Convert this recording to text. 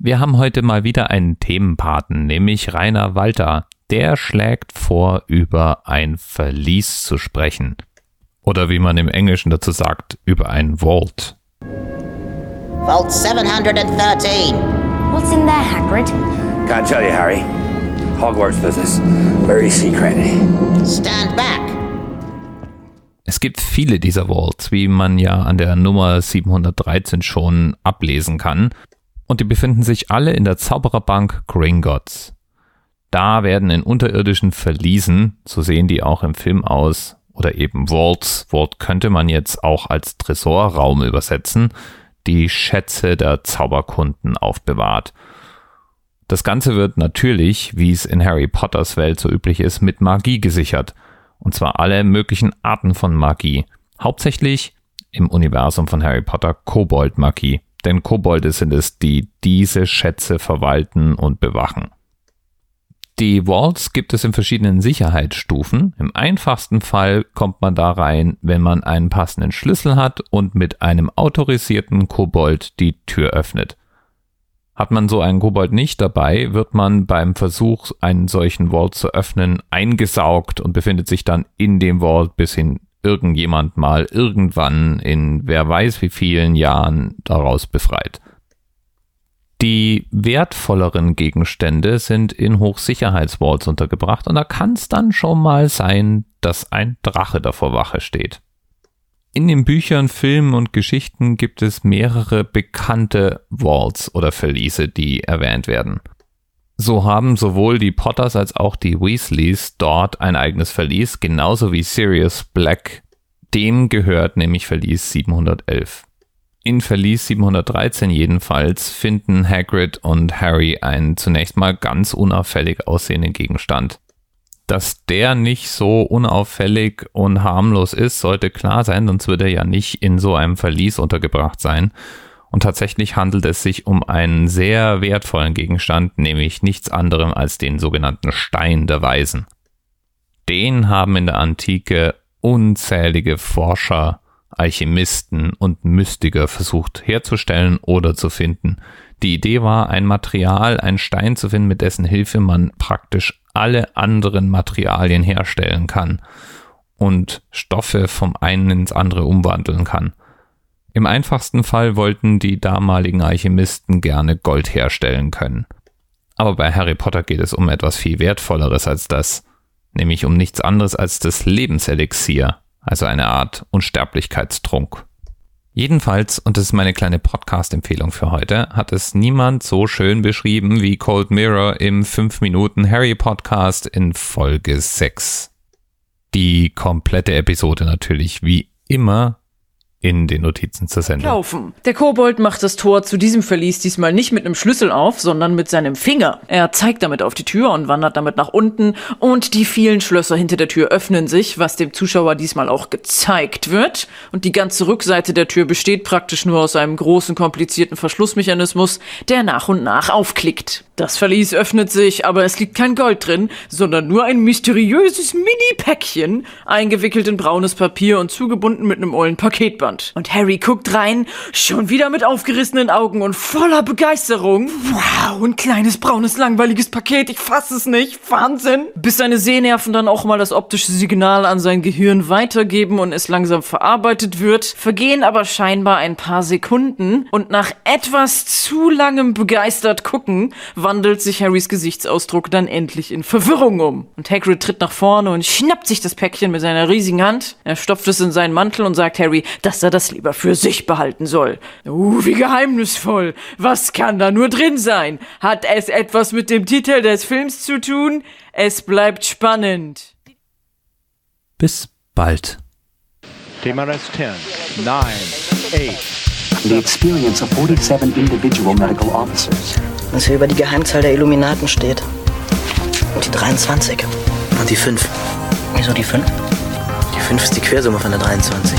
Wir haben heute mal wieder einen Themenpaten, nämlich Rainer Walter. Der schlägt vor, über ein Verlies zu sprechen. Oder wie man im Englischen dazu sagt, über ein Vault. Vault 713. What's in there, Hagrid? Can't tell you, Harry. Hogwarts business. Very secret. Stand back. Es gibt viele dieser Vaults, wie man ja an der Nummer 713 schon ablesen kann. Und die befinden sich alle in der Zaubererbank Gringotts. Da werden in unterirdischen Verliesen, so sehen die auch im Film aus, oder eben Vaults, Vault könnte man jetzt auch als Tresorraum übersetzen, die Schätze der Zauberkunden aufbewahrt. Das Ganze wird natürlich, wie es in Harry Potters Welt so üblich ist, mit Magie gesichert. Und zwar alle möglichen Arten von Magie. Hauptsächlich im Universum von Harry Potter Kobold-Magie. Denn Kobolde sind es, die diese Schätze verwalten und bewachen. Die Vaults gibt es in verschiedenen Sicherheitsstufen. Im einfachsten Fall kommt man da rein, wenn man einen passenden Schlüssel hat und mit einem autorisierten Kobold die Tür öffnet. Hat man so einen Kobold nicht dabei, wird man beim Versuch, einen solchen Vault zu öffnen, eingesaugt und befindet sich dann in dem Vault, bis hin irgendjemand mal irgendwann in wer weiß wie vielen Jahren daraus befreit. Die wertvolleren Gegenstände sind in Hochsicherheitsvaults untergebracht und da kann es dann schon mal sein, dass ein Drache davor Wache steht. In den Büchern, Filmen und Geschichten gibt es mehrere bekannte Vaults oder Verliese, die erwähnt werden. So haben sowohl die Potters als auch die Weasleys dort ein eigenes Verlies, genauso wie Sirius Black. Dem gehört nämlich Verlies 711. In Verlies 713 jedenfalls finden Hagrid und Harry einen zunächst mal ganz unauffällig aussehenden Gegenstand. Dass der nicht so unauffällig und harmlos ist, sollte klar sein, sonst würde er ja nicht in so einem Verlies untergebracht sein. Und tatsächlich handelt es sich um einen sehr wertvollen Gegenstand, nämlich nichts anderem als den sogenannten Stein der Weisen. Den haben in der Antike unzählige Forscher, Alchemisten und Mystiker versucht herzustellen oder zu finden. Die Idee war, ein Material, ein Stein zu finden, mit dessen Hilfe man praktisch alle anderen Materialien herstellen kann und Stoffe vom einen ins andere umwandeln kann. Im einfachsten Fall wollten die damaligen Alchemisten gerne Gold herstellen können. Aber bei Harry Potter geht es um etwas viel Wertvolleres als das, nämlich um nichts anderes als das Lebenselixier, also eine Art Unsterblichkeitstrunk. Jedenfalls, und das ist meine kleine Podcast-Empfehlung für heute, hat es niemand so schön beschrieben wie Cold Mirror im 5 Minuten Harry Podcast in Folge 6. Die komplette Episode natürlich wie immer in den Notizen zur Sendung. Laufen. Der Kobold macht das Tor zu diesem Verlies diesmal nicht mit einem Schlüssel auf, sondern mit seinem Finger. Er zeigt damit auf die Tür und wandert damit nach unten und die vielen Schlösser hinter der Tür öffnen sich, was dem Zuschauer diesmal auch gezeigt wird. Und die ganze Rückseite der Tür besteht praktisch nur aus einem großen, komplizierten Verschlussmechanismus, der nach und nach aufklickt. Das Verlies öffnet sich, aber es liegt kein Gold drin, sondern nur ein mysteriöses Mini-Päckchen, eingewickelt in braunes Papier und zugebunden mit einem ollen Paketband. Und Harry guckt rein, schon wieder mit aufgerissenen Augen und voller Begeisterung. Wow, ein kleines, braunes, langweiliges Paket, ich fass es nicht. Wahnsinn. Bis seine Sehnerven dann auch mal das optische Signal an sein Gehirn weitergeben und es langsam verarbeitet wird, vergehen aber scheinbar ein paar Sekunden und nach etwas zu langem begeistert gucken, wandelt sich Harrys Gesichtsausdruck dann endlich in Verwirrung um. Und Hagrid tritt nach vorne und schnappt sich das Päckchen mit seiner riesigen Hand. Er stopft es in seinen Mantel und sagt Harry, dass er das lieber für sich behalten soll. Uh, wie geheimnisvoll. Was kann da nur drin sein? Hat es etwas mit dem Titel des Films zu tun? Es bleibt spannend. Bis bald. TMRS 10, 9, 8, the experience of 47 individual medical officers. was hier über die Geheimzahl der Illuminaten steht. Und die 23. Und die 5. Wieso die 5? Die 5 ist die Quersumme von der 23.